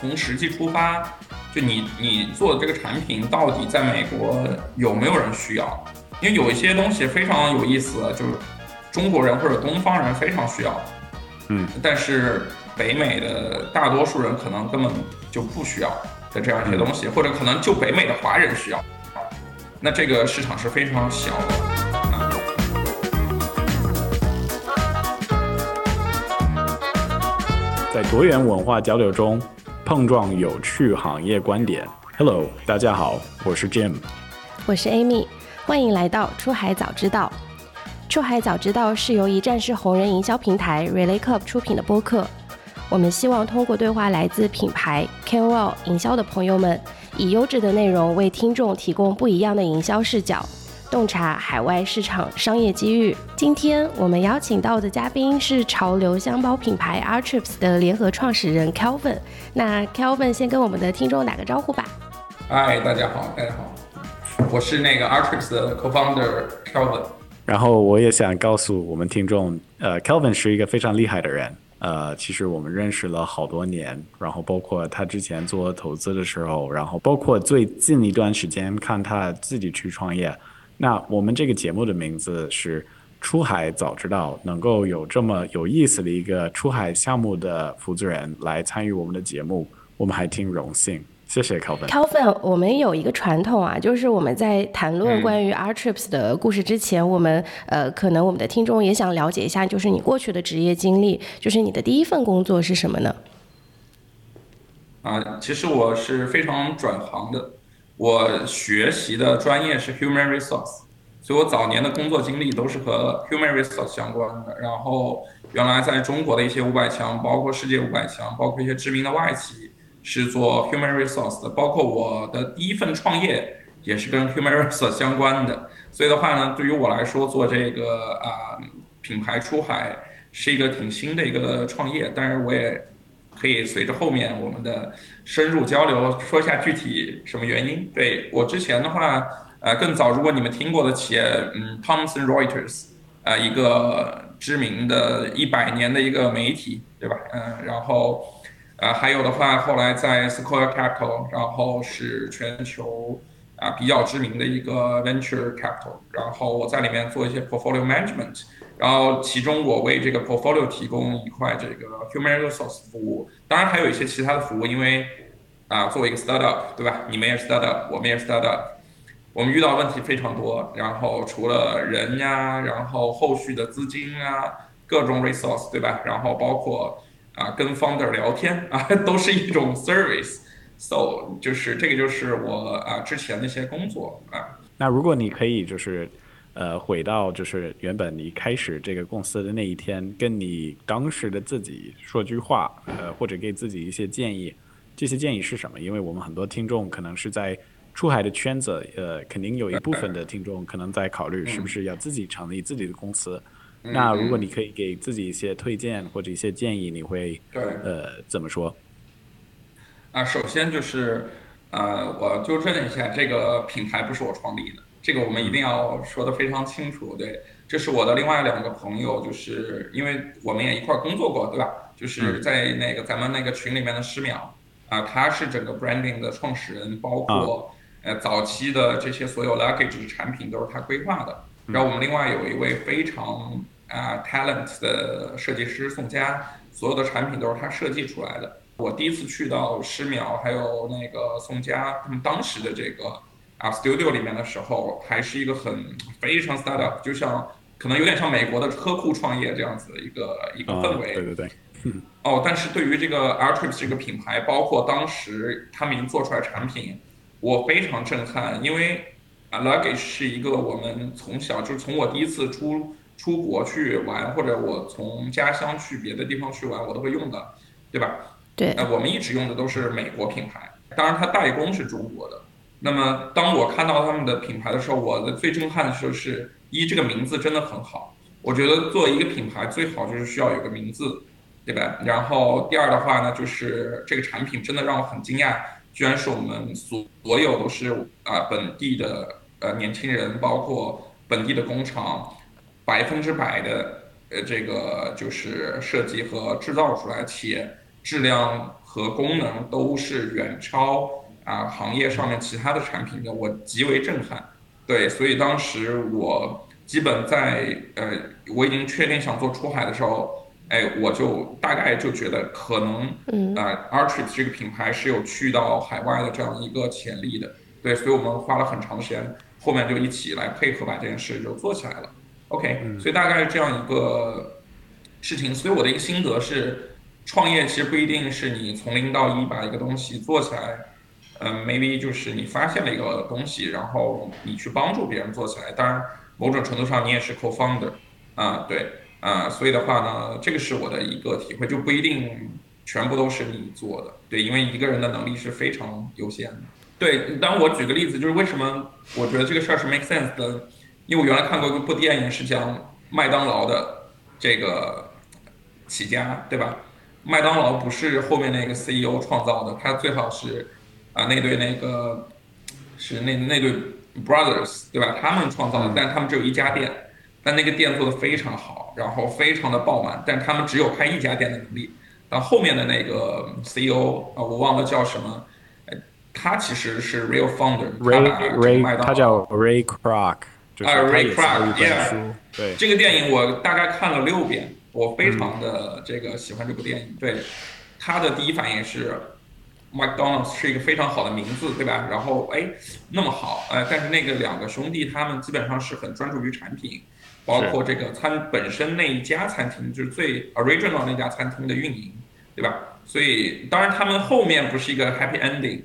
从实际出发，就你你做的这个产品到底在美国有没有人需要？因为有一些东西非常有意思，就是中国人或者东方人非常需要，嗯，但是北美的大多数人可能根本就不需要的这样一些东西，或者可能就北美的华人需要，那这个市场是非常小的。啊在多元文化交流中碰撞有趣行业观点。Hello，大家好，我是 Jim。我是 Amy，欢迎来到出海早知道。出海早知道是由一站式红人营销平台 Relay Club 出品的播客。我们希望通过对话来自品牌、KOL、营销的朋友们，以优质的内容为听众提供不一样的营销视角，洞察海外市场商业机遇。今天我们邀请到的嘉宾是潮流箱包品牌 Artrips 的联合创始人 Kelvin。那 Kelvin 先跟我们的听众打个招呼吧。嗨，大家好，大家好，我是那个 Artrix 的 co-founder Kelvin。然后我也想告诉我们听众，呃，Kelvin 是一个非常厉害的人。呃，其实我们认识了好多年，然后包括他之前做投资的时候，然后包括最近一段时间看他自己去创业。那我们这个节目的名字是“出海早知道”，能够有这么有意思的一个出海项目的负责人来参与我们的节目，我们还挺荣幸。谢谢 Calvin。Calvin，我们有一个传统啊，就是我们在谈论关于 Artrips 的故事之前，我们呃，可能我们的听众也想了解一下，就是你过去的职业经历，就是你的第一份工作是什么呢？啊，其实我是非常转行的，我学习的专业是 Human Resource，所以我早年的工作经历都是和 Human Resource 相关的。然后原来在中国的一些五百强，包括世界五百强，包括一些知名的外企，是做 Human Resource 的。包括我的第一份创业也是跟 Human Resource 相关的。所以的话呢，对于我来说，做这个啊、品牌出海是一个挺新的一个创业，但是我也。可以随着后面我们的深入交流说一下具体什么原因。对我之前的话，呃，更早，如果你们听过的企业，嗯，Thomson Reuters，呃，一个知名的一百年的一个媒体，对吧？嗯，然后，呃，还有的话，后来在 Sequoia Capital，然后是全球啊比较知名的一个 Venture Capital，然后我在里面做一些 Portfolio Management。然后，其中我为这个 portfolio 提供一块这个 human resource 服务，当然还有一些其他的服务，因为啊，作为一个 startup，对吧？你们也是 startup，我们也是 startup，我们遇到问题非常多。然后除了人呀，然后后续的资金啊，各种 resource，对吧？然后包括啊，跟 founder 聊天啊，都是一种 service。So，就是这个就是我啊之前的一些工作啊。那如果你可以就是。呃，回到就是原本你开始这个公司的那一天，跟你当时的自己说句话，呃，或者给自己一些建议，这些建议是什么？因为我们很多听众可能是在出海的圈子，呃，肯定有一部分的听众可能在考虑是不是要自己成立自己的公司。那如果你可以给自己一些推荐或者一些建议，你会呃怎么说？啊，首先就是呃，我纠正一下，这个品牌不是我创立的。这个我们一定要说的非常清楚，对，这是我的另外两个朋友，就是因为我们也一块工作过，对吧？就是在那个咱们那个群里面的十秒啊，他是整个 branding 的创始人，包括呃早期的这些所有 luggage 产品都是他规划的。然后我们另外有一位非常啊 talent 的设计师宋佳，所有的产品都是他设计出来的。我第一次去到十秒，还有那个宋佳他们当时的这个。啊，studio 里面的时候还是一个很非常 startup，就像可能有点像美国的车库创业这样子的一个一个氛围。对对对。哦，但是对于这个 Artrips 这个品牌，包括当时他们已经做出来产品，我非常震撼，因为啊，luggage 是一个我们从小就是从我第一次出出国去玩，或者我从家乡去别的地方去玩，我都会用的，对吧？对。呃，我们一直用的都是美国品牌，当然它代工是中国的。那么，当我看到他们的品牌的时候，我的最震撼的就是一，这个名字真的很好。我觉得作为一个品牌，最好就是需要有个名字，对吧？然后第二的话呢，就是这个产品真的让我很惊讶，居然是我们所所有都是啊本地的呃年轻人，包括本地的工厂，百分之百的呃这个就是设计和制造出来，且质量和功能都是远超啊行业上面其他的产品的，我极为震撼。对，所以当时我基本在呃我已经确定想做出海的时候。哎，我就大概就觉得可能，呃，Artist 这个品牌是有去到海外的这样一个潜力的，对，所以我们花了很长时间，后面就一起来配合把这件事就做起来了。OK，所以大概是这样一个事情，所以我的一个心得是，创业其实不一定是你从零到一把一个东西做起来，嗯，maybe 就是你发现了一个东西，然后你去帮助别人做起来，当然某种程度上你也是 co-founder，啊，对。啊，所以的话呢，这个是我的一个体会，就不一定全部都是你做的，对，因为一个人的能力是非常有限的。对，当我举个例子，就是为什么我觉得这个事儿是 make sense 的，因为我原来看过一部电影，是讲麦当劳的这个起家，对吧？麦当劳不是后面那个 CEO 创造的，他最好是啊那对那个是那那对 brothers，对吧？他们创造的，但他们只有一家店。但那个店做的非常好，然后非常的爆满，但他们只有开一家店的能力。但后面的那个 CEO 啊，我忘了叫什么，他其实是 real founder，他叫 Ray Kroc，啊 Ray Kroc，对，这个电影我大概看了六遍，我非常的这个喜欢这部电影。对，他的第一反应是 McDonald's 是一个非常好的名字，对吧？然后哎，那么好，哎，但是那个两个兄弟他们基本上是很专注于产品。包括这个餐本身那一家餐厅，就是最 original 那家餐厅的运营，对吧？所以当然他们后面不是一个 happy ending，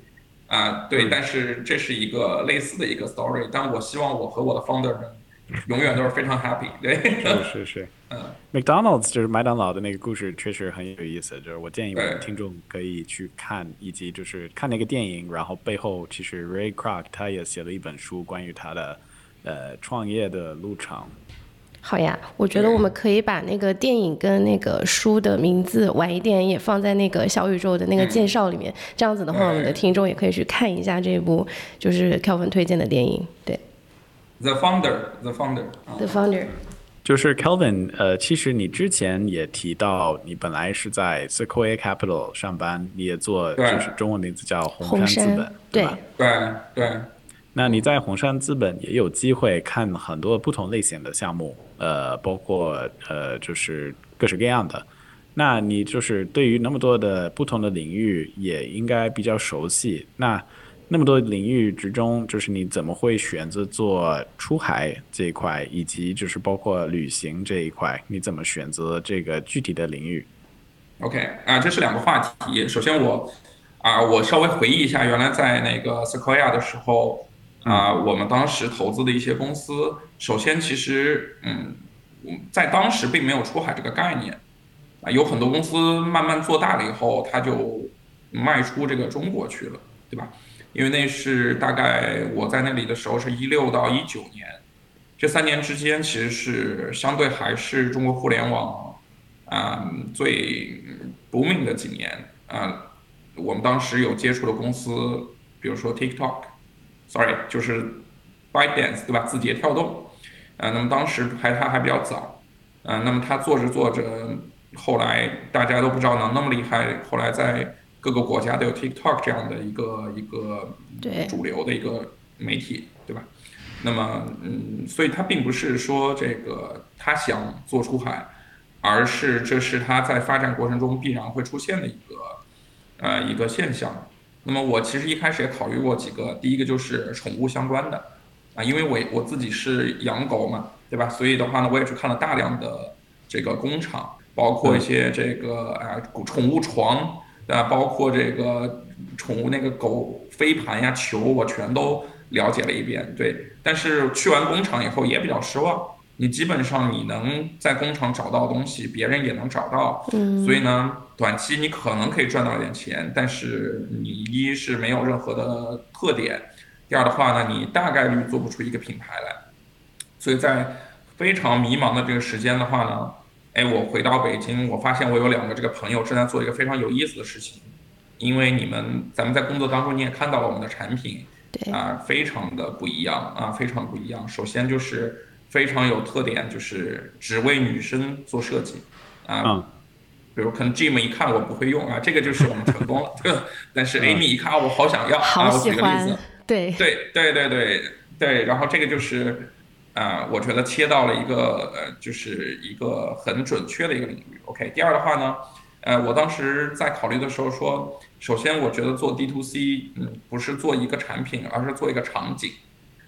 啊，对，但是这是一个类似的一个 story。但我希望我和我的 founder 们永远都是非常 happy，对。是是是，嗯，McDonald's 就是麦当劳的那个故事确实很有意思，就是我建议我们听众可以去看，以及就是看那个电影，然后背后其实 Ray Kroc 他也写了一本书关于他的呃创业的路程。好呀，我觉得我们可以把那个电影跟那个书的名字晚一点也放在那个小宇宙的那个介绍里面。这样子的话，我们的听众也可以去看一下这部就是 Kelvin 推荐的电影。对，The Founder，The Founder，The Founder，就是 Kelvin。呃，其实你之前也提到，你本来是在 Sequoia Capital 上班，你也做就是中文名字叫红杉资本，对吧？对对。那你在红杉资本也有机会看很多不同类型的项目，呃，包括呃，就是各式各样的。那你就是对于那么多的不同的领域，也应该比较熟悉。那那么多领域之中，就是你怎么会选择做出海这一块，以及就是包括旅行这一块，你怎么选择这个具体的领域？OK，啊，这是两个话题。首先我啊，我稍微回忆一下，原来在那个 Sequoia 的时候。啊，我们当时投资的一些公司，首先其实，嗯，在当时并没有出海这个概念，啊，有很多公司慢慢做大了以后，它就卖出这个中国去了，对吧？因为那是大概我在那里的时候是一六到一九年，这三年之间其实是相对还是中国互联网啊最不命的几年啊，我们当时有接触的公司，比如说 TikTok。Sorry，就是 ByteDance 对吧？字节跳动，呃，那么当时还它还比较早，呃，那么它做着做着，后来大家都不知道能那么厉害，后来在各个国家都有 TikTok 这样的一个一个主流的一个媒体，对吧？那么，嗯，所以它并不是说这个他想做出海，而是这是他在发展过程中必然会出现的一个呃一个现象。那么我其实一开始也考虑过几个，第一个就是宠物相关的，啊，因为我我自己是养狗嘛，对吧？所以的话呢，我也去看了大量的这个工厂，包括一些这个啊宠物床，啊，包括这个宠物那个狗飞盘呀球，我全都了解了一遍。对，但是去完工厂以后也比较失望。你基本上你能在工厂找到东西，别人也能找到，嗯，所以呢，短期你可能可以赚到一点钱，但是你一是没有任何的特点，第二的话呢，你大概率做不出一个品牌来，所以在非常迷茫的这个时间的话呢，哎，我回到北京，我发现我有两个这个朋友正在做一个非常有意思的事情，因为你们咱们在工作当中你也看到了我们的产品，对啊，非常的不一样啊，非常不一样。首先就是非常有特点，就是只为女生做设计啊。比如可能 Jim 一看我不会用啊，这个就是我们成功了。但是 Amy 一看啊我好想要啊，我举个例子，对对对对对对，然后这个就是啊，我觉得切到了一个呃，就是一个很准确的一个领域。OK，第二的话呢，呃，我当时在考虑的时候说，首先我觉得做 D to C，嗯，不是做一个产品，而是做一个场景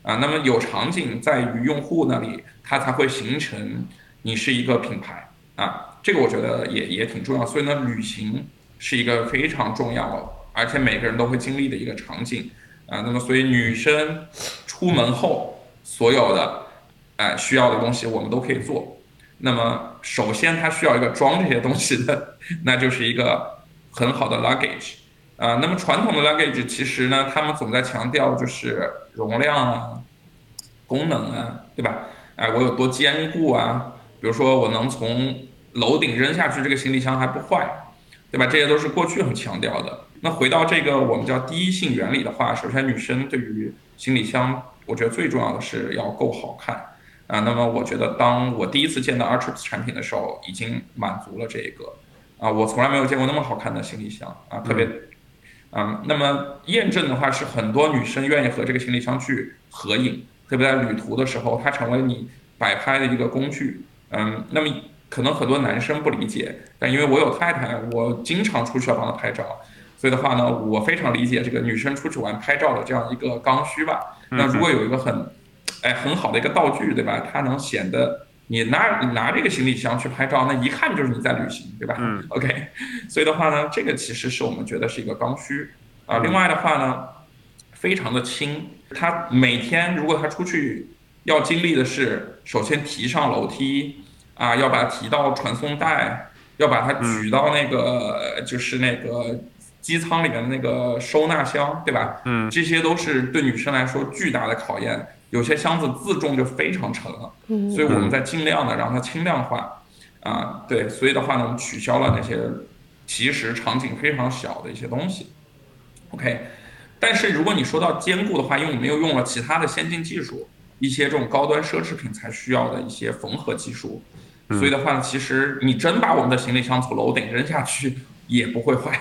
啊。那么有场景在于用户那里，它才会形成你是一个品牌啊。这个我觉得也也挺重要，所以呢，旅行是一个非常重要，而且每个人都会经历的一个场景啊。那么，所以女生出门后所有的哎需要的东西，我们都可以做。那么，首先她需要一个装这些东西的，那就是一个很好的 luggage 啊。那么传统的 luggage 其实呢，他们总在强调就是容量啊、功能啊，对吧？哎，我有多坚固啊？比如说，我能从楼顶扔下去，这个行李箱还不坏，对吧？这些都是过去很强调的。那回到这个我们叫第一性原理的话，首先女生对于行李箱，我觉得最重要的是要够好看啊。那么我觉得，当我第一次见到 Artrips 产品的时候，已经满足了这个啊。我从来没有见过那么好看的行李箱啊，特别啊。那么验证的话是很多女生愿意和这个行李箱去合影，特别在旅途的时候，它成为你摆拍的一个工具。嗯，那么。可能很多男生不理解，但因为我有太太，我经常出去要帮她拍照，所以的话呢，我非常理解这个女生出去玩拍照的这样一个刚需吧。那如果有一个很，哎，很好的一个道具，对吧？它能显得你拿你拿这个行李箱去拍照，那一看就是你在旅行，对吧？嗯。OK，所以的话呢，这个其实是我们觉得是一个刚需啊。另外的话呢，非常的轻，他每天如果他出去要经历的是，首先提上楼梯。啊，要把它提到传送带，要把它举到那个就是那个机舱里面的那个收纳箱，对吧？嗯，这些都是对女生来说巨大的考验。有些箱子自重就非常沉了，嗯，所以我们在尽量的让它轻量化。啊，对，所以的话呢，我们取消了那些其实场景非常小的一些东西。OK，但是如果你说到坚固的话，因为我们又用了其他的先进技术，一些这种高端奢侈品才需要的一些缝合技术。所以的话呢，其实你真把我们的行李箱从楼顶扔下去也不会坏。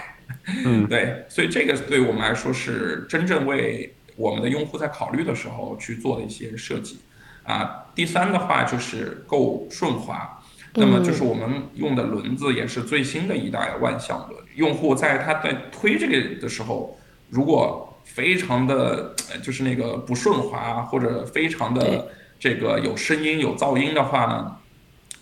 嗯，对，所以这个对我们来说是真正为我们的用户在考虑的时候去做的一些设计。啊，第三的话就是够顺滑，那么就是我们用的轮子也是最新的一代万向轮。用户在他在推这个的时候，如果非常的就是那个不顺滑或者非常的这个有声音有噪音的话呢？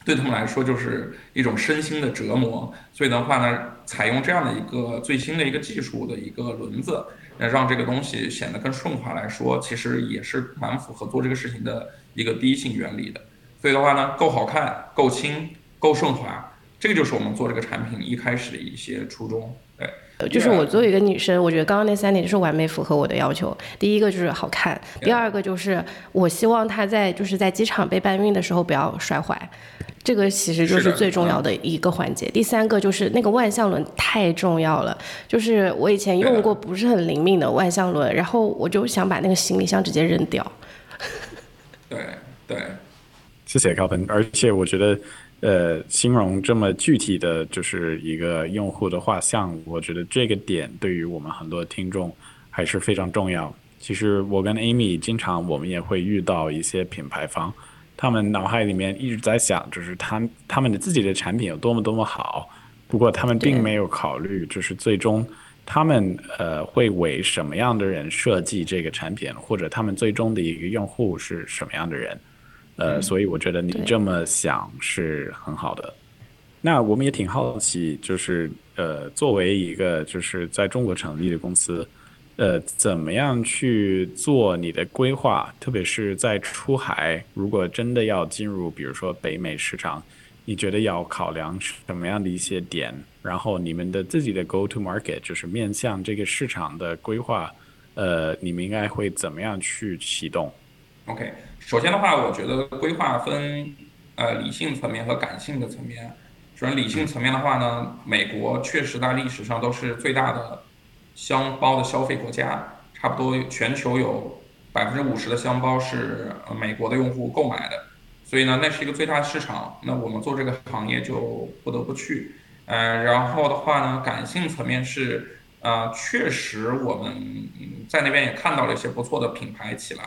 对他们来说就是一种身心的折磨，所以的话呢，采用这样的一个最新的一个技术的一个轮子，让这个东西显得更顺滑来说，其实也是蛮符合做这个事情的一个第一性原理的。所以的话呢，够好看、够轻、够顺滑，这个就是我们做这个产品一开始的一些初衷。对，就是我作为一个女生，我觉得刚刚那三点就是完美符合我的要求。第一个就是好看，第二个就是我希望它在就是在机场被搬运的时候不要摔坏。这个其实就是最重要的一个环节。第三个就是那个万向轮太重要了，就是我以前用过不是很灵敏的万向轮，然后我就想把那个行李箱直接扔掉。对对，谢谢高鹏，而且我觉得，呃，形容这么具体的就是一个用户的画像，我觉得这个点对于我们很多听众还是非常重要。其实我跟 Amy 经常我们也会遇到一些品牌方。他们脑海里面一直在想，就是他他们的自己的产品有多么多么好，不过他们并没有考虑，就是最终他们呃会为什么样的人设计这个产品，或者他们最终的一个用户是什么样的人，呃，所以我觉得你这么想是很好的。那我们也挺好奇，就是呃，作为一个就是在中国成立的公司。呃，怎么样去做你的规划？特别是在出海，如果真的要进入，比如说北美市场，你觉得要考量什么样的一些点？然后你们的自己的 go to market 就是面向这个市场的规划，呃，你们应该会怎么样去启动？OK，首先的话，我觉得规划分呃理性层面和感性的层面。首先理性层面的话呢，美国确实在历史上都是最大的。箱包的消费国家，差不多全球有百分之五十的箱包是美国的用户购买的，所以呢，那是一个最大的市场。那我们做这个行业就不得不去。嗯，然后的话呢，感性层面是，呃，确实我们在那边也看到了一些不错的品牌起来，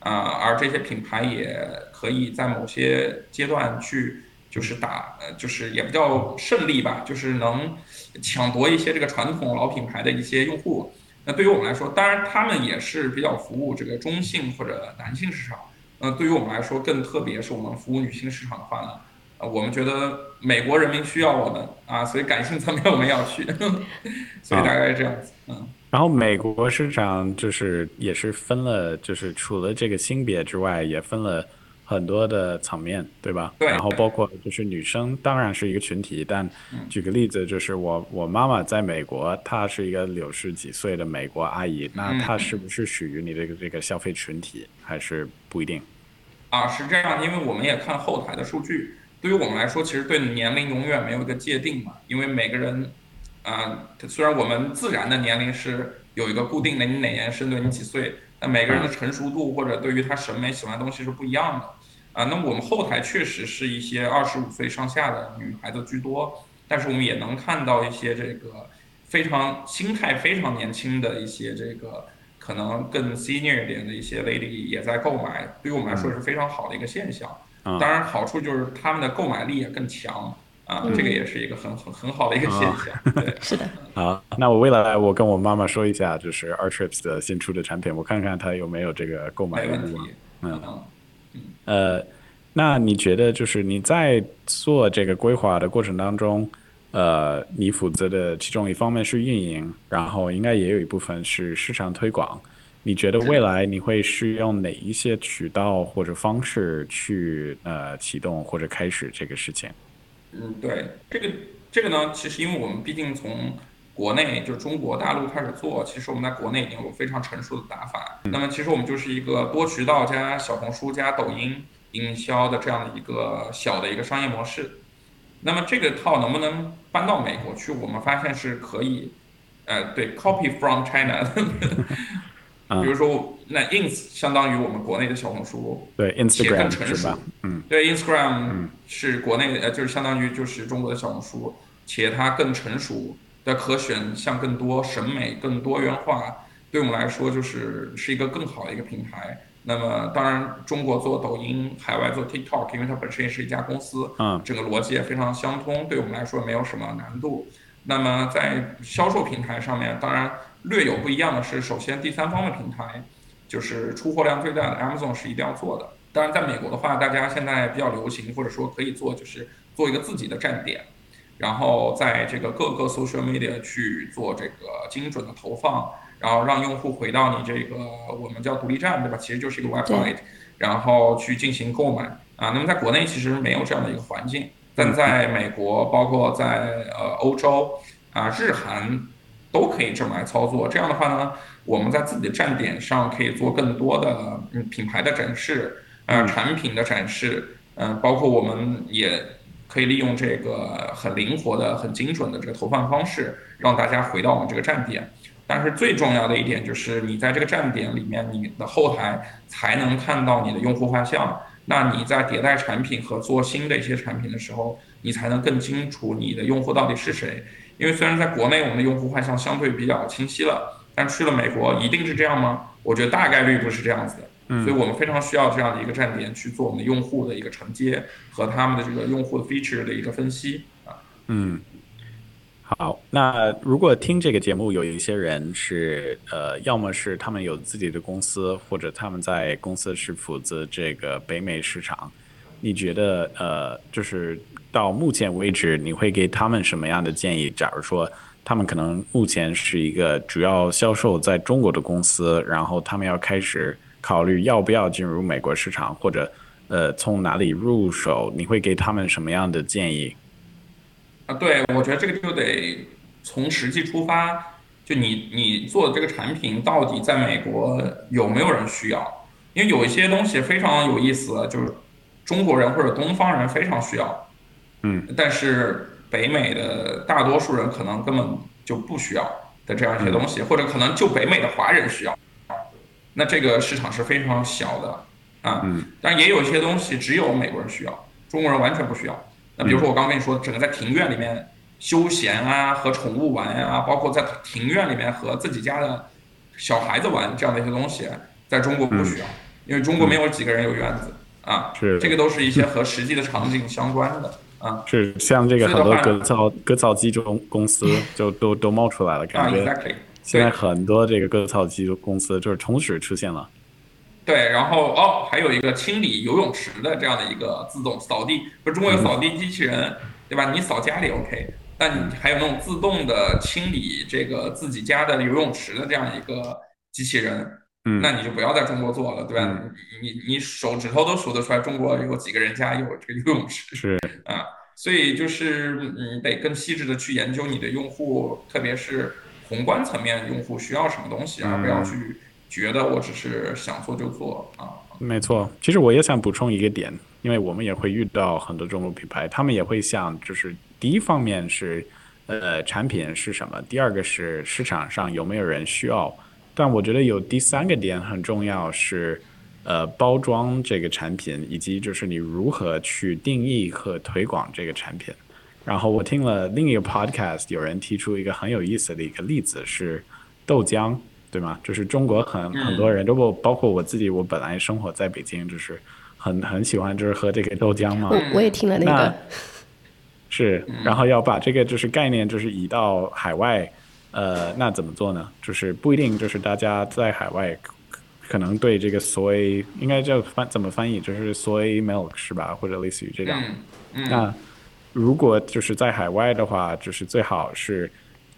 啊，而这些品牌也可以在某些阶段去，就是打，呃，就是也不叫胜利吧，就是能抢夺一些这个传统老品牌的一些用户。那对于我们来说，当然他们也是比较服务这个中性或者男性市场。呃，对于我们来说，更特别是我们服务女性市场的话呢。呃，我们觉得美国人民需要我们啊，所以感性层面我们要去，所以大概是这样子，嗯。然后美国市场就是也是分了，就是除了这个性别之外，也分了很多的层面，对吧？对。然后包括就是女生当然是一个群体，但举个例子，就是我我妈妈在美国，她是一个六十几岁的美国阿姨，那她是不是属于你这个这个消费群体，还是不一定？啊，是这样，因为我们也看后台的数据。对于我们来说，其实对年龄永远没有一个界定嘛，因为每个人，啊，虽然我们自然的年龄是有一个固定的，你哪年生对你几岁，但每个人的成熟度或者对于他审美喜欢的东西是不一样的，啊，那我们后台确实是一些二十五岁上下的女孩子居多，但是我们也能看到一些这个非常心态非常年轻的一些这个可能更 senior 一点的一些 lady 也在购买，对于我们来说是非常好的一个现象。当然，好处就是他们的购买力也更强啊，这个也是一个很很很好的一个现象。对，是的。好，那我未来我跟我妈妈说一下，就是 Artrips 的新出的产品，我看看她有没有这个购买没问题。嗯嗯。呃，那你觉得就是你在做这个规划的过程当中，呃，你负责的其中一方面是运营，然后应该也有一部分是市场推广。你觉得未来你会是用哪一些渠道或者方式去呃启动或者开始这个事情？嗯，对，这个这个呢，其实因为我们毕竟从国内就中国大陆开始做，其实我们在国内已经有非常成熟的打法。那么其实我们就是一个多渠道加小红书加抖音营销的这样的一个小的一个商业模式。那么这个套能不能搬到美国去？我们发现是可以。呃，对，copy from China。比如说，那 ins 相当于我们国内的小红书，对，Instagram 是吧？嗯，对，Instagram 是国内呃，就是相当于就是中国的小红书，且它更成熟的可选项更多，审美更多元化，对我们来说就是是一个更好的一个平台。那么，当然，中国做抖音，海外做 TikTok，因为它本身也是一家公司，嗯，整个逻辑也非常相通，对我们来说没有什么难度。那么在销售平台上面，当然。略有不一样的是，首先第三方的平台，就是出货量最大的 Amazon 是一定要做的。当然，在美国的话，大家现在比较流行，或者说可以做，就是做一个自己的站点，然后在这个各个 social media 去做这个精准的投放，然后让用户回到你这个我们叫独立站，对吧？其实就是一个 website，然后去进行购买啊。那么在国内其实没有这样的一个环境，但在美国，包括在呃欧洲啊，日韩。都可以这么来操作，这样的话呢，我们在自己的站点上可以做更多的嗯品牌的展示，呃产品的展示，嗯，包括我们也可以利用这个很灵活的、很精准的这个投放方式，让大家回到我们这个站点。但是最重要的一点就是，你在这个站点里面，你的后台才能看到你的用户画像。那你在迭代产品和做新的一些产品的时候，你才能更清楚你的用户到底是谁。因为虽然在国内我们的用户画像相对比较清晰了，但去了美国一定是这样吗？我觉得大概率不是这样子的。嗯，所以我们非常需要这样的一个站点去做我们的用户的一个承接和他们的这个用户的 feature 的一个分析啊。嗯，好，那如果听这个节目有一些人是呃，要么是他们有自己的公司，或者他们在公司是负责这个北美市场，你觉得呃，就是。到目前为止，你会给他们什么样的建议？假如说他们可能目前是一个主要销售在中国的公司，然后他们要开始考虑要不要进入美国市场，或者呃从哪里入手，你会给他们什么样的建议？啊，对，我觉得这个就得从实际出发，就你你做的这个产品到底在美国有没有人需要？因为有一些东西非常有意思，就是中国人或者东方人非常需要。嗯，但是北美的大多数人可能根本就不需要，的这样一些东西，或者可能就北美的华人需要，那这个市场是非常小的啊。但也有一些东西只有美国人需要，中国人完全不需要。那比如说我刚跟你说，整个在庭院里面休闲啊，和宠物玩啊，包括在庭院里面和自己家的小孩子玩这样的一些东西，在中国不需要，因为中国没有几个人有院子啊。是，这个都是一些和实际的场景相关的。啊，是像这个很多割草割草机中公司 就都都冒出来了，感觉现在很多这个割草机公司就是同时出现了。对，然后哦，还有一个清理游泳池的这样的一个自动扫地，不是中国有扫地机器人，对吧？你扫家里 OK，但你还有那种自动的清理这个自己家的游泳池的这样一个机器人，嗯，那你就不要在中国做了，对吧？你你手指头都数得出来，中国有几个人家有这个游泳池？是 啊。所以就是嗯，得更细致的去研究你的用户，特别是宏观层面用户需要什么东西，而不要去觉得我只是想做就做啊。没错，其实我也想补充一个点，因为我们也会遇到很多中国品牌，他们也会想，就是第一方面是呃产品是什么，第二个是市场上有没有人需要，但我觉得有第三个点很重要是。呃，包装这个产品，以及就是你如何去定义和推广这个产品。然后我听了另一个 podcast，有人提出一个很有意思的一个例子是豆浆，对吗？就是中国很很多人，都不包括我自己，我本来生活在北京，就是很很喜欢就是喝这个豆浆嘛。我我也听了那个。是，然后要把这个就是概念就是移到海外，呃，那怎么做呢？就是不一定就是大家在海外。可能对这个 soy 应该叫翻怎么翻译，就是 soy milk 是吧？或者类似于这样。那如果就是在海外的话，就是最好是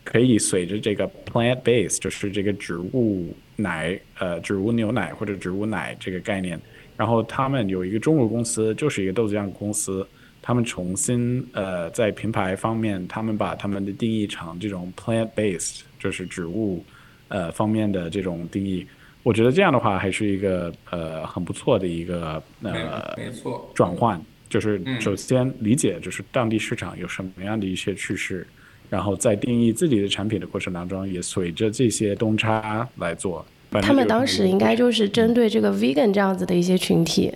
可以随着这个 plant base，就是这个植物奶，呃，植物牛奶或者植物奶这个概念。然后他们有一个中国公司，就是一个豆浆公司，他们重新呃在品牌方面，他们把他们的定义成这种 plant based，就是植物呃方面的这种定义。我觉得这样的话还是一个呃很不错的一个呃没错转换，就是首先理解就是当地市场有什么样的一些趋势，然后在定义自己的产品的过程当中，也随着这些东差来做。他们当时应该就是针对这个 vegan 这样子的一些群体，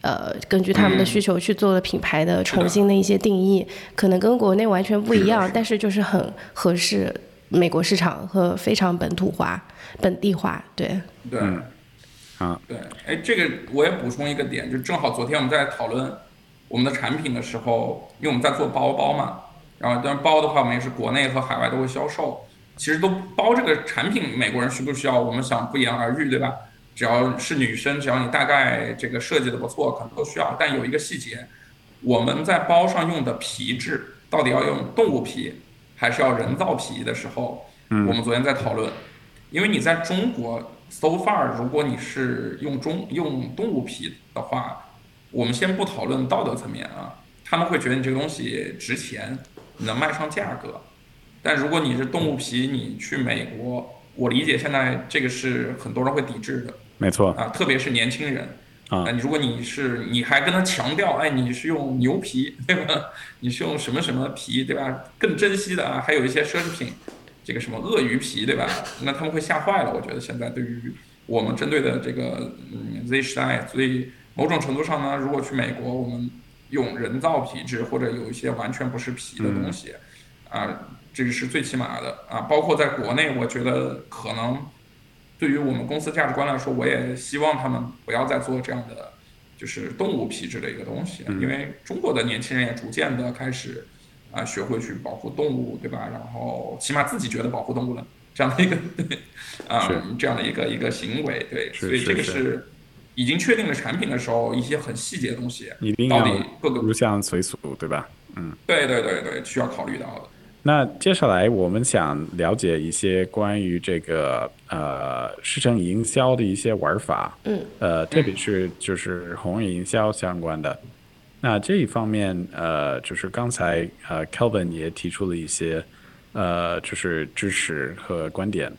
呃，根据他们的需求去做了品牌的重新的一些定义，可能跟国内完全不一样，但是就是很合适。美国市场和非常本土化、本地化，对对，啊对，哎，这个我也补充一个点，就正好昨天我们在讨论我们的产品的时候，因为我们在做包包嘛，然后但包的话，我们也是国内和海外都会销售。其实都包这个产品，美国人需不需要？我们想不言而喻，对吧？只要是女生，只要你大概这个设计的不错，可能都需要。但有一个细节，我们在包上用的皮质到底要用动物皮？还是要人造皮的时候，我们昨天在讨论，因为你在中国 so far，如果你是用中用动物皮的话，我们先不讨论道德层面啊，他们会觉得你这个东西值钱，你能卖上价格。但如果你是动物皮，你去美国，我理解现在这个是很多人会抵制的，没错啊，特别是年轻人。啊，你如果你是你还跟他强调，哎，你是用牛皮，对吧？你是用什么什么皮，对吧？更珍惜的啊，还有一些奢侈品，这个什么鳄鱼皮，对吧？那他们会吓坏了。我觉得现在对于我们针对的这个嗯 Z 时代，所以某种程度上呢，如果去美国，我们用人造皮质或者有一些完全不是皮的东西，啊，这个是最起码的啊。包括在国内，我觉得可能。对于我们公司价值观来说，我也希望他们不要再做这样的，就是动物皮质的一个东西，因为中国的年轻人也逐渐的开始啊学会去保护动物，对吧？然后起码自己觉得保护动物了这样的一个啊这样的一个一个行为，对，所以这个是已经确定了产品的时候，一些很细节的东西，到底各个入乡随俗，对吧？嗯，对对对对，需要考虑到的。那接下来我们想了解一些关于这个呃市场营销的一些玩法，嗯，呃，特别是就是红人营销相关的。那这一方面，呃，就是刚才呃 Kelvin 也提出了一些呃，就是知识和观点。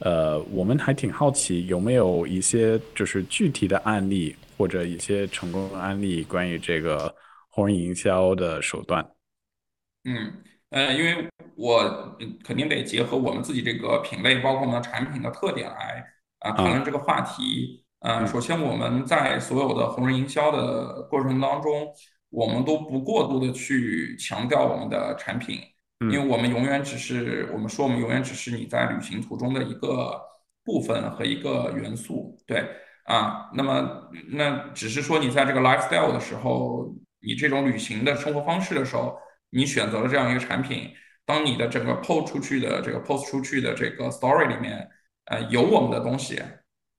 呃，我们还挺好奇有没有一些就是具体的案例或者一些成功案例关于这个红人营销的手段。嗯。呃，因为我肯定得结合我们自己这个品类，包括我们的产品的特点来啊讨论这个话题。呃，首先我们在所有的红人营销的过程当中，我们都不过度的去强调我们的产品，因为我们永远只是我们说我们永远只是你在旅行途中的一个部分和一个元素。对啊，那么那只是说你在这个 lifestyle 的时候，你这种旅行的生活方式的时候。你选择了这样一个产品，当你的整个 post 出去的这个 post 出去的这个 story 里面，呃，有我们的东西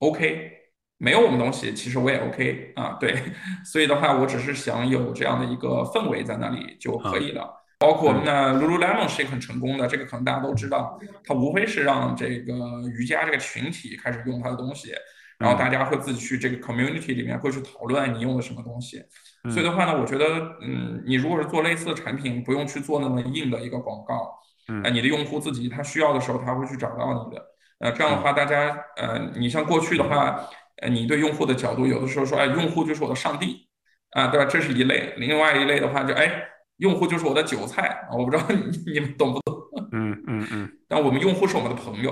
，OK，没有我们东西，其实我也 OK 啊，对，所以的话，我只是想有这样的一个氛围在那里就可以了。包括那 Lululemon 是一个很成功的，这个可能大家都知道，它无非是让这个瑜伽这个群体开始用它的东西，然后大家会自己去这个 community 里面会去讨论你用的什么东西。所以的话呢，我觉得，嗯，你如果是做类似的产品，不用去做那么硬的一个广告，嗯，你的用户自己他需要的时候，他会去找到你的，呃，这样的话，大家，呃，你像过去的话，呃，你对用户的角度，有的时候说，哎，用户就是我的上帝，啊，对吧？这是一类，另外一类的话，就，哎，用户就是我的韭菜，我不知道你你们懂不懂？嗯嗯嗯。但我们用户是我们的朋友，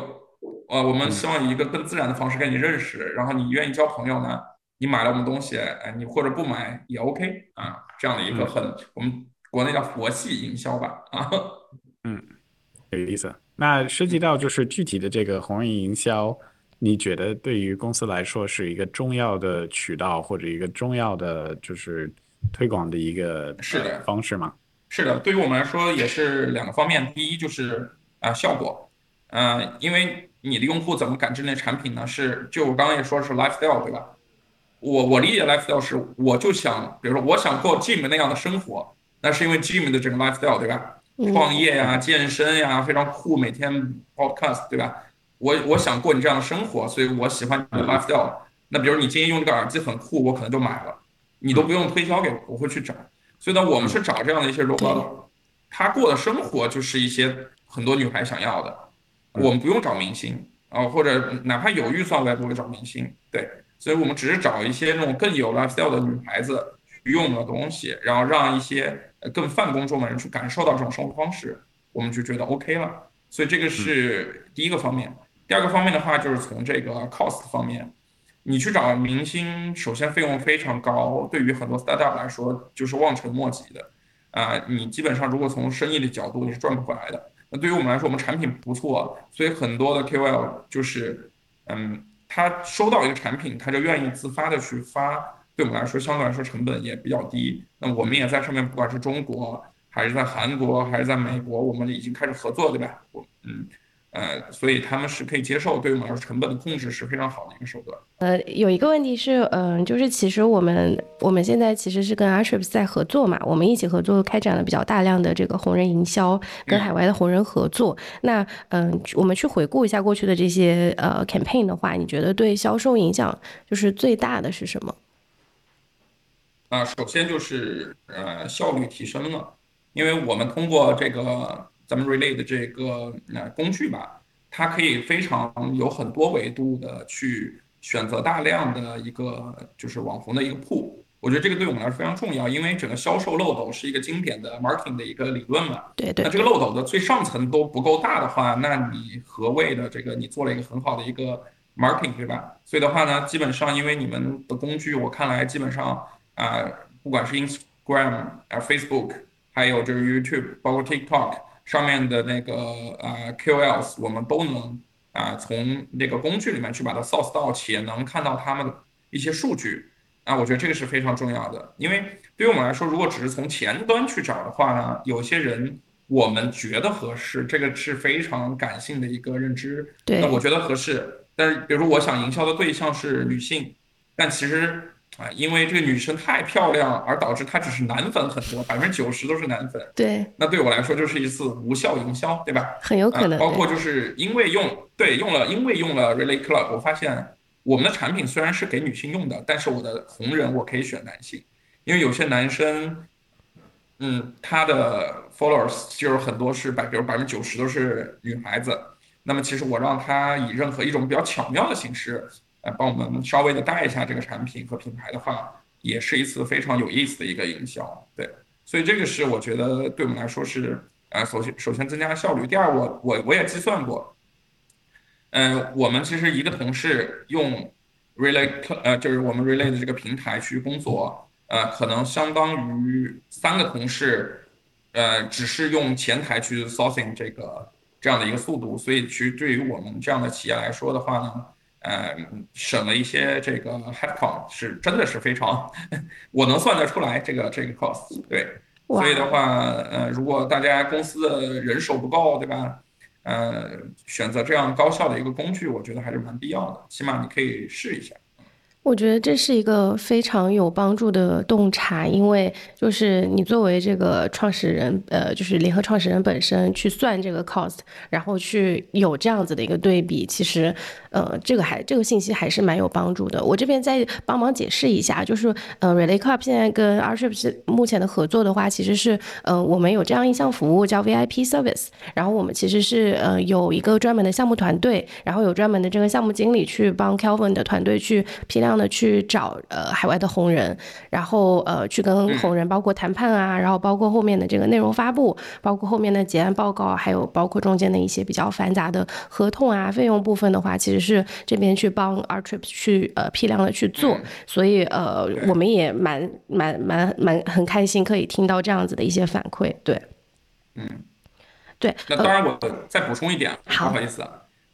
呃，我们希望以一个更自然的方式跟你认识，然后你愿意交朋友呢？你买了我们东西，哎，你或者不买也 OK 啊，这样的一个很我们国内叫佛系营销吧，啊，嗯，有意思。那涉及到就是具体的这个红人营销，你觉得对于公司来说是一个重要的渠道或者一个重要的就是推广的一个是的方式吗？是的，对于我们来说也是两个方面。第一就是啊效果，嗯，因为你的用户怎么感知那产品呢？是就我刚刚也说是 lifestyle 对吧？我我理解 lifestyle 是，我就想，比如说，我想过 Jim 那样的生活，那是因为 Jim 的这个 lifestyle，对吧？创业呀，健身呀，非常酷，每天 podcast，对吧？我我想过你这样的生活，所以我喜欢你的 lifestyle。那比如你今天用这个耳机很酷，我可能就买了，你都不用推销给我，我会去找。所以呢，我们是找这样的一些 role model，他过的生活就是一些很多女孩想要的，我们不用找明星啊，或者哪怕有预算，我也不会找明星，对。所以我们只是找一些那种更有 lifestyle 的女孩子去用的东西，然后让一些更泛公众的人去感受到这种生活方式，我们就觉得 OK 了。所以这个是第一个方面。第二个方面的话，就是从这个 cost 方面，你去找明星，首先费用非常高，对于很多 startup 来说就是望尘莫及的。啊，你基本上如果从生意的角度你是赚不回来的。那对于我们来说，我们产品不错，所以很多的 KOL 就是，嗯。他收到一个产品，他就愿意自发的去发，对我们来说相对来说成本也比较低。那我们也在上面，不管是中国还是在韩国还是在美国，我们已经开始合作，对吧？我嗯。呃，所以他们是可以接受，对于我们来说，成本的控制是非常好的一个手段。呃，有一个问题是，嗯，就是其实我们我们现在其实是跟 a r t r i p s 在合作嘛，我们一起合作开展了比较大量的这个红人营销，跟海外的红人合作。那嗯，我们去回顾一下过去的这些呃 campaign 的话，你觉得对销售影响就是最大的是什么？啊，首先就是呃效率提升了，因为我们通过这个。咱们 Relay 的这个呃工具吧，它可以非常有很多维度的去选择大量的一个就是网红的一个铺。我觉得这个对我们来说非常重要，因为整个销售漏斗是一个经典的 marketing 的一个理论嘛。对对。那这个漏斗的最上层都不够大的话，那你何谓的这个你做了一个很好的一个 marketing 对吧？所以的话呢，基本上因为你们的工具，我看来基本上啊，不管是 Instagram 啊 Facebook，还有就是 YouTube，包括 TikTok。上面的那个呃 QLs，我们都能啊从那个工具里面去把它 source 到，且能看到他们的一些数据啊，我觉得这个是非常重要的。因为对于我们来说，如果只是从前端去找的话呢，有些人我们觉得合适，这个是非常感性的一个认知。对，那我觉得合适，但是比如说我想营销的对象是女性，但其实。啊，因为这个女生太漂亮，而导致她只是男粉很多，百分之九十都是男粉。对，那对我来说就是一次无效营销，对吧？很有可能。包括就是因为用对用了，因为用了 Relay Club，我发现我们的产品虽然是给女性用的，但是我的红人我可以选男性，因为有些男生，嗯，他的 followers 就是很多是百，比如百分之九十都是女孩子，那么其实我让他以任何一种比较巧妙的形式。帮我们稍微的带一下这个产品和品牌的话，也是一次非常有意思的一个营销。对，所以这个是我觉得对我们来说是呃，首先首先增加效率。第二，我我我也计算过，嗯，我们其实一个同事用 Relay 呃，就是我们 Relay 的这个平台去工作，呃，可能相当于三个同事，呃，只是用前台去 sourcing 这个这样的一个速度。所以，其实对于我们这样的企业来说的话呢，呃，省了一些这个 headcount，是真的是非常，我能算得出来这个这个 cost。对，所以的话，呃，如果大家公司的人手不够，对吧？呃，选择这样高效的一个工具，我觉得还是蛮必要的，起码你可以试一下。我觉得这是一个非常有帮助的洞察，因为就是你作为这个创始人，呃，就是联合创始人本身去算这个 cost，然后去有这样子的一个对比，其实，呃，这个还这个信息还是蛮有帮助的。我这边再帮忙解释一下，就是，呃，Relay Club 现在跟 a r s h i p 是目前的合作的话，其实是，呃，我们有这样一项服务叫 VIP Service，然后我们其实是，呃，有一个专门的项目团队，然后有专门的这个项目经理去帮 Kelvin 的团队去批量。去找呃海外的红人，然后呃去跟红人包括谈判啊，然后包括后面的这个内容发布，包括后面的结案报告，还有包括中间的一些比较繁杂的合同啊费用部分的话，其实是这边去帮 Our Trip 去呃批量的去做，所以呃我们也蛮蛮蛮蛮很开心可以听到这样子的一些反馈，对，嗯，对，那当然我再补充一点，不好意思，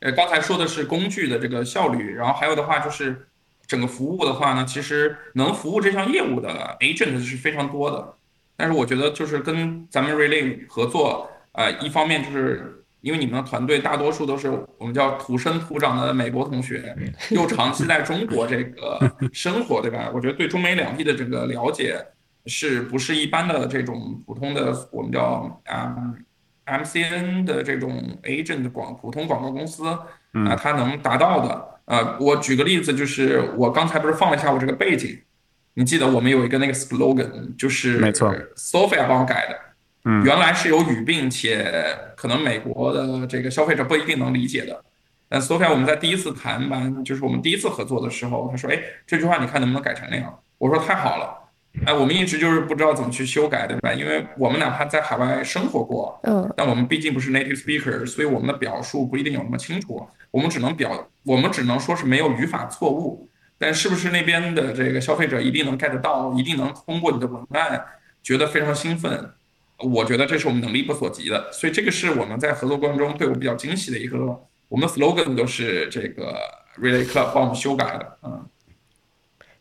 呃刚才说的是工具的这个效率，然后还有的话就是。整个服务的话呢，其实能服务这项业务的 agent 是非常多的，但是我觉得就是跟咱们 Relay 合作，呃，一方面就是因为你们的团队大多数都是我们叫土生土长的美国同学，又长期在中国这个生活，对吧？我觉得对中美两地的这个了解，是不是一般的这种普通的我们叫啊 MCN 的这种 agent 广普通广告公司啊，它能达到的。呃，我举个例子，就是我刚才不是放了一下我这个背景，你记得我们有一个那个 slogan，就是没错，Sophia 帮我改的，嗯，原来是有语病且可能美国的这个消费者不一定能理解的。但 Sophia 我们在第一次谈完，就是我们第一次合作的时候，他说，哎，这句话你看能不能改成那样？我说太好了。哎，我们一直就是不知道怎么去修改，对吧？因为我们哪怕在海外生活过，嗯，但我们毕竟不是 native speaker，所以我们的表述不一定有那么清楚。我们只能表，我们只能说是没有语法错误，但是不是那边的这个消费者一定能 get 到，一定能通过你的文案觉得非常兴奋？我觉得这是我们能力不所及的，所以这个是我们在合作过程中对我比较惊喜的一个。我们的 slogan 都是这个 Relay Club 帮我们修改的，嗯。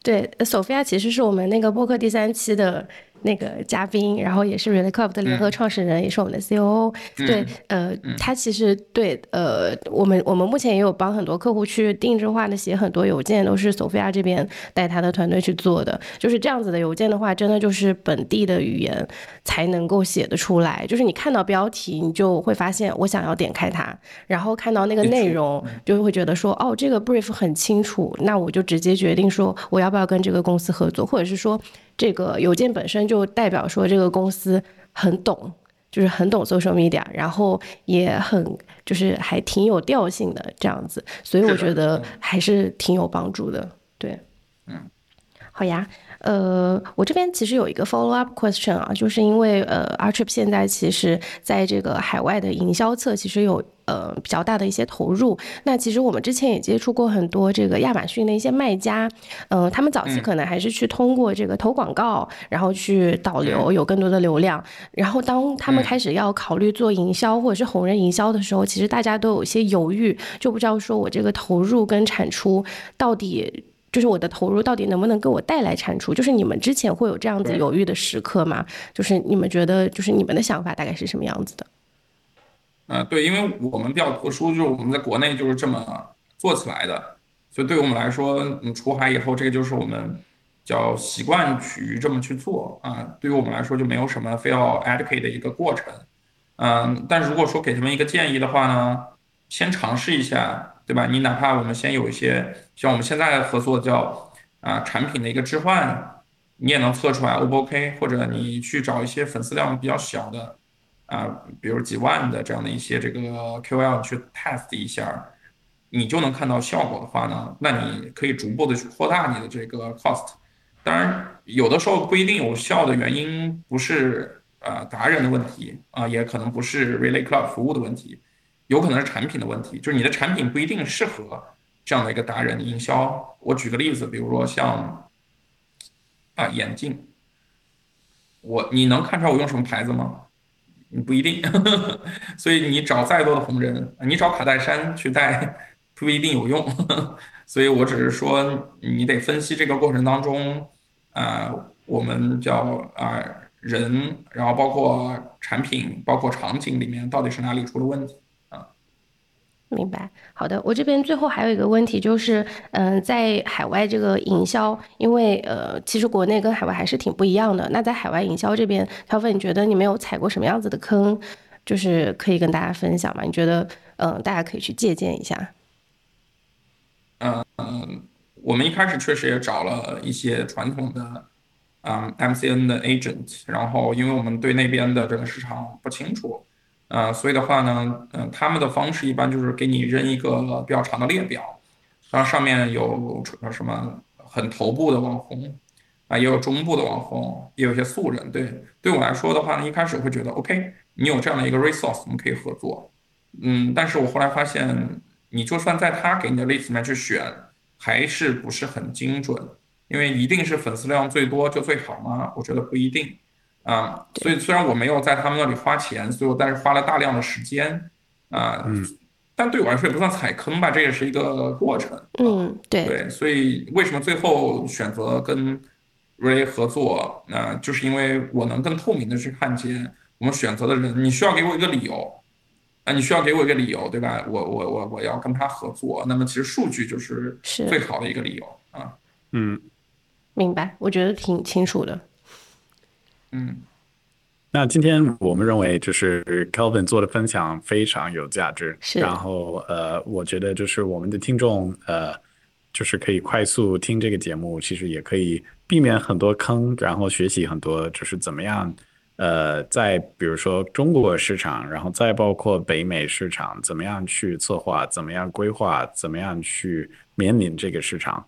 对索菲亚其实是我们那个播客第三期的那个嘉宾，然后也是 Relay Club 的联合创始人，也是我们的 COO。对，呃，他其实对，呃，我们我们目前也有帮很多客户去定制化的写很多邮件，都是 Sophia 这边带他的团队去做的。就是这样子的邮件的话，真的就是本地的语言才能够写得出来。就是你看到标题，你就会发现我想要点开它，然后看到那个内容，就会觉得说，哦，这个 brief 很清楚，那我就直接决定说我。要不要跟这个公司合作，或者是说，这个邮件本身就代表说这个公司很懂，就是很懂 social media，然后也很就是还挺有调性的这样子，所以我觉得还是挺有帮助的。对，嗯，好呀。呃，我这边其实有一个 follow up question 啊，就是因为呃，Artrip 现在其实在这个海外的营销侧其实有呃比较大的一些投入。那其实我们之前也接触过很多这个亚马逊的一些卖家，嗯，他们早期可能还是去通过这个投广告，然后去导流，有更多的流量。然后当他们开始要考虑做营销或者是红人营销的时候，其实大家都有一些犹豫，就不知道说我这个投入跟产出到底。就是我的投入到底能不能给我带来产出？就是你们之前会有这样子犹豫的时刻吗？就是你们觉得，就是你们的想法大概是什么样子的？嗯，对，因为我们比较特殊，就是我们在国内就是这么做起来的，所以对我们来说，你，出海以后，这个就是我们叫习惯去这么去做啊。对于我们来说，就没有什么非要 educate 的一个过程。嗯，但如果说给他们一个建议的话呢，先尝试一下。对吧？你哪怕我们先有一些像我们现在合作叫啊产品的一个置换，你也能测出来 O 不 OK？或者你去找一些粉丝量比较小的啊，比如几万的这样的一些这个 QL 去 test 一下，你就能看到效果的话呢，那你可以逐步的去扩大你的这个 cost。当然，有的时候不一定有效的原因不是呃达人的问题啊，也可能不是 Relay Club 服务的问题，有可能是产品的问题，就是你的产品不一定适合这样的一个达人营销。我举个例子，比如说像啊眼镜，我你能看出来我用什么牌子吗？你不一定，所以你找再多的红人，你找卡戴珊去带，不一定有用。所以我只是说，你得分析这个过程当中，啊，我们叫啊人，然后包括产品，包括场景里面到底是哪里出了问题。明白，好的。我这边最后还有一个问题，就是，嗯，在海外这个营销，因为呃，其实国内跟海外还是挺不一样的。那在海外营销这边，小粉，你觉得你没有踩过什么样子的坑，就是可以跟大家分享吗？你觉得，嗯，大家可以去借鉴一下。嗯嗯，我们一开始确实也找了一些传统的，嗯，MCN 的 agent，然后因为我们对那边的这个市场不清楚。呃，所以的话呢，嗯，他们的方式一般就是给你扔一个比较长的列表，然后上面有什么很头部的网红，啊，也有中部的网红，也有一些素人。对，对我来说的话呢，一开始会觉得 OK，你有这样的一个 resource，我们可以合作。嗯，但是我后来发现，你就算在他给你的 list 里面去选，还是不是很精准，因为一定是粉丝量最多就最好吗？我觉得不一定。啊，所以虽然我没有在他们那里花钱，所以我但是花了大量的时间，啊，嗯，但对我来说也不算踩坑吧，这也是一个过程。嗯，对对，所以为什么最后选择跟 Ray 合作？那就是因为我能更透明的去看见我们选择的人。你需要给我一个理由，啊，你需要给我一个理由，对吧？我我我我要跟他合作，那么其实数据就是最好的一个理由啊。嗯，明白，我觉得挺清楚的。嗯，那今天我们认为就是 Kelvin 做的分享非常有价值，是。然后呃，我觉得就是我们的听众呃，就是可以快速听这个节目，其实也可以避免很多坑，然后学习很多就是怎么样呃，在比如说中国市场，然后再包括北美市场，怎么样去策划，怎么样规划，怎么样去面临这个市场。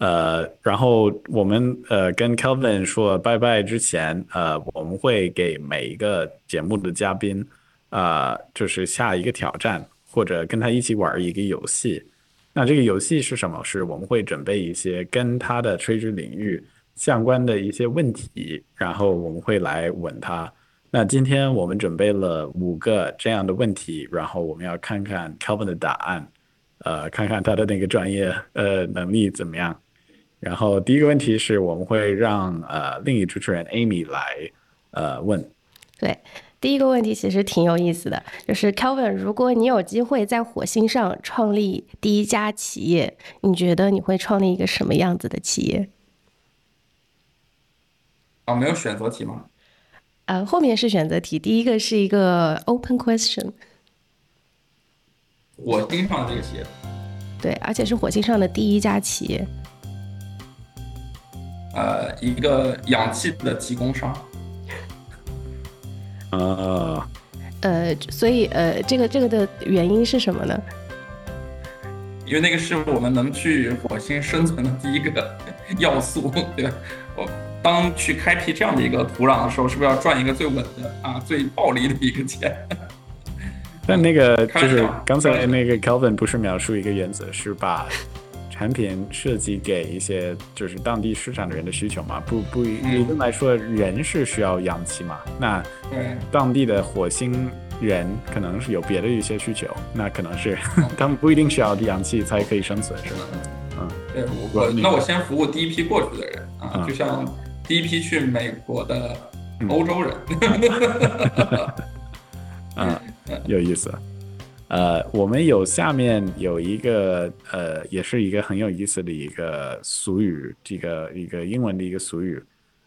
呃，然后我们呃跟 Kelvin 说拜拜之前，呃，我们会给每一个节目的嘉宾，啊，就是下一个挑战，或者跟他一起玩一个游戏。那这个游戏是什么？是我们会准备一些跟他的垂直领域相关的一些问题，然后我们会来问他。那今天我们准备了五个这样的问题，然后我们要看看 Kelvin 的答案，呃，看看他的那个专业呃能力怎么样。然后第一个问题是我们会让呃另一主持人 Amy 来呃问。对，第一个问题其实挺有意思的，就是 Kelvin，如果你有机会在火星上创立第一家企业，你觉得你会创立一个什么样子的企业？哦，没有选择题吗？呃，后面是选择题，第一个是一个 open question。我盯上的这个企业。对，而且是火星上的第一家企业。呃，一个氧气的提供商。啊。呃，所以呃，这个这个的原因是什么呢？因为那个是我们能去火星生存的第一个要素，对吧？我当去开辟这样的一个土壤的时候，是不是要赚一个最稳的啊、最暴利的一个钱？但那个 就是刚才那个 Kelvin 不是描述一个原则，是把。产品设计给一些就是当地市场的人的需求嘛？不不，理论来说，人是需要氧气嘛？那当地的火星人可能是有别的一些需求，那可能是 他们不一定需要氧气才可以生存，是吧？嗯，对，我那我先服务第一批过去的人啊，就像第一批去美国的欧洲人。嗯，有意思。呃，我们有下面有一个呃，也是一个很有意思的一个俗语，这个一个英文的一个俗语，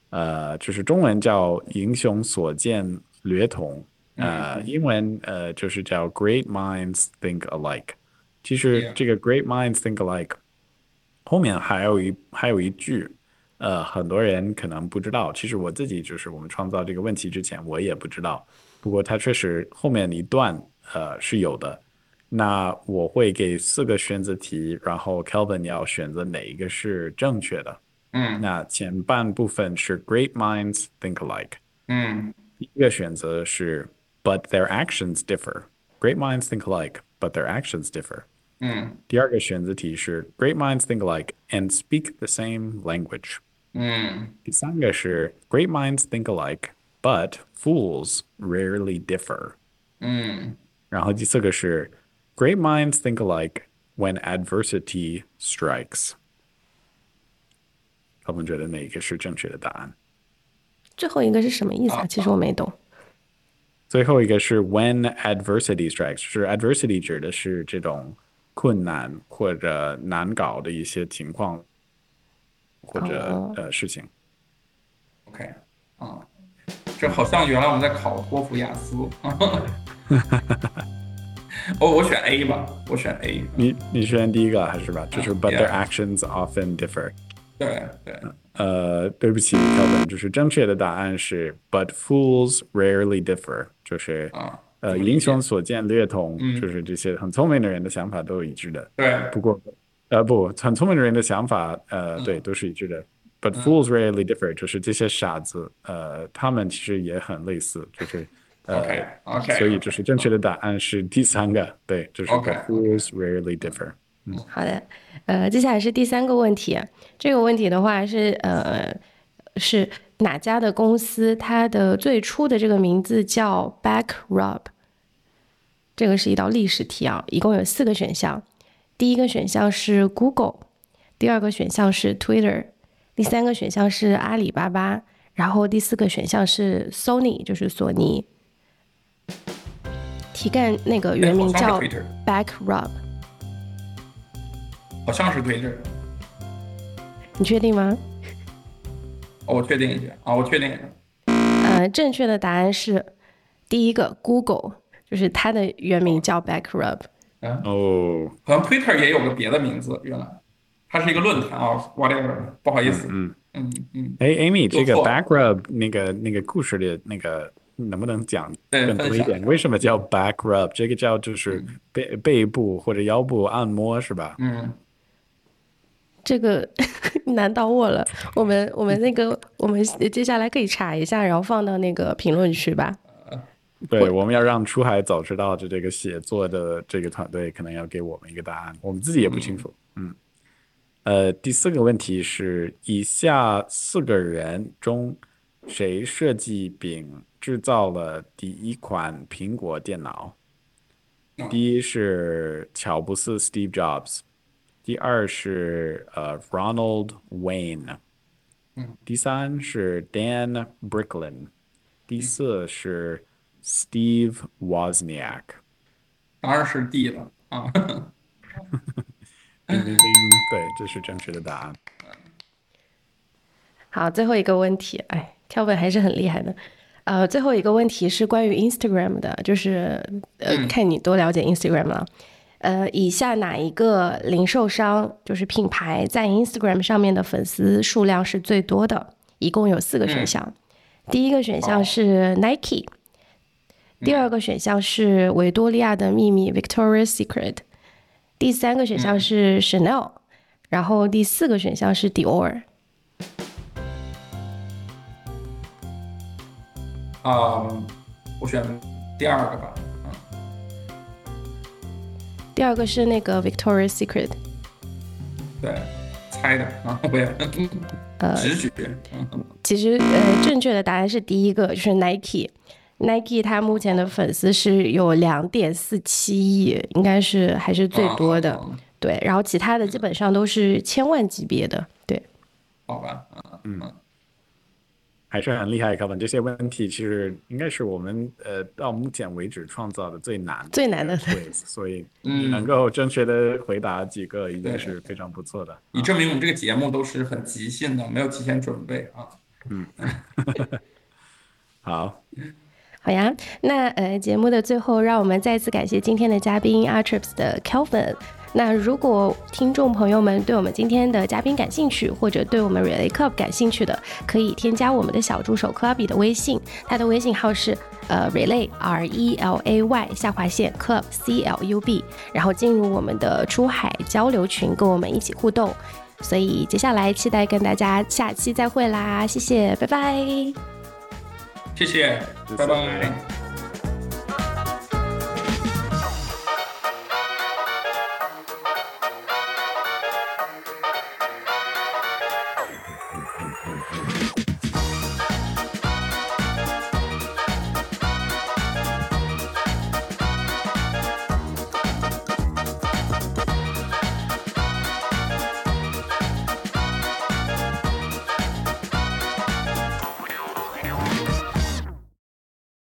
呃，就是中文叫“英雄所见略同”，呃，英文呃就是叫 “Great minds think alike”。其实这个 “Great minds think alike” 后面还有一还有一句，呃，很多人可能不知道。其实我自己就是我们创造这个问题之前，我也不知道。不过它确实后面一段。呃，是有的。那我会给四个选择题，然后 Kelvin 你要选择哪一个是正确的。嗯。那前半部分是 Great minds think alike。嗯。 第一个选择是 But their actions differ. Great minds think alike, but their actions differ. 嗯第二个选择题是 Great minds think alike and speak the same language. 嗯第三个是 Great minds think alike, but fools rarely differ. 嗯， 然后第四个是 Great minds think alike when adversity strikes. 他们觉得哪个是正确的答案？最后一个是什么意思啊？啊其实我没懂。最后一个是 when adversity strikes，是 adversity 指的是这种困难或者难搞的一些情况或者、哦呃事情。 OK，啊， 这好像原来我们在考托福、雅思。哦，我选 A 吧，我选 A。你你选第一个还是吧？就是 but their actions often differ。对对，呃，对不起，Kelvin，就是正确的答案是 but fools rarely differ，就是啊，呃英雄所见略同，嗯就是这些很聪明的人的想法都是一致的。对不过，呃，不，很聪明的人的想法，呃，嗯对，都是一致的。But fools rarely differ，就是这些傻子，呃，他们其实也很类似，就是呃 OK，OK，所以就是正确的答案是第三个，对，就是 OK，But fools rarely differ。好的，呃，接下来是第三个问题。这个问题的话是呃是哪家的公司？它的最初的这个名字叫 Backrub。这个是一道历史题啊，一共有四个选项。第一个选项是 Google，第二个选项是 Twitter，第三个选项是阿里巴巴，然后第四个选项是 Sony，就是索尼。题干那个原名叫 Backrub，好像是 Twitter。你确定吗？哦，我确定一下啊，我确定一下。呃，正确的答案是第一个 Google，就是它的原名叫 Backrub。哦，好像 Twitter 也有个别的名字，原来它是一个论坛啊，whatever，不好意思。嗯嗯嗯，哎，Amy，这个 backrub 那个那个故事的那个能不能讲更多一点？为什么叫 backrub？这个叫就是背背部或者腰部按摩是吧？嗯，这个 难倒我了。我们我们那个我们接下来可以查一下，然后放到那个评论区吧。对，我们要让出海早知道的这个写作的这个团队可能要给我们一个答案，我们自己也不清楚。嗯，呃，第四个问题是：以下四个人中，谁设计并制造了第一款苹果电脑？第一是乔布斯 （Steve Jobs），第二是呃 Ronald Wayne，第三是 Dan Bricklin，第四是 Steve Wozniak。当然是 D 了啊。叮叮叮，对，这是正确的答案。好，最后一个问题，哎，Kelvin 还是很厉害的。呃，最后一个问题是关于 Instagram 的，就是呃，看你多了解 Instagram 了。呃，以下哪一个零售商就是品牌在 Instagram 上面的粉丝数量是最多的？一共有四个选项。第一个选项是 Nike，、第二个选项是维多利亚的秘密 Victoria's Secret，第三个选项是 Chanel，、然后第四个选项是 Dior。啊，我选第二个吧。嗯，第二个是那个 Victoria's Secret，对，猜的啊，不要呃直觉。嗯其实呃正确的答案是第一个，就是 Nike。Nike 它目前的粉丝是有两点四七亿，应该是还是最多的。啊对，然后其他的基本上都是千万级别的。对，好吧，嗯嗯还是很厉害，高本这些问题其实应该是我们呃到目前为止创造的最难最难的 quiz，所以嗯你能够正确的回答几个已经是非常不错的。以证明我们这个节目都是很即兴的，没有提前准备啊。嗯 好，好呀，那呃，节目的最后，让我们再次感谢今天的嘉宾 Artrips 的 Kelvin。那如果听众朋友们对我们今天的嘉宾感兴趣，或者对我们 Relay Club 感兴趣的，可以添加我们的小助手 Clubby 的微信，他的微信号是呃 Relay R E L A Y 下划线 Club C L U B，然后进入我们的出海交流群，跟我们一起互动。所以接下来期待跟大家下期再会啦，谢谢，拜拜。谢谢，拜拜。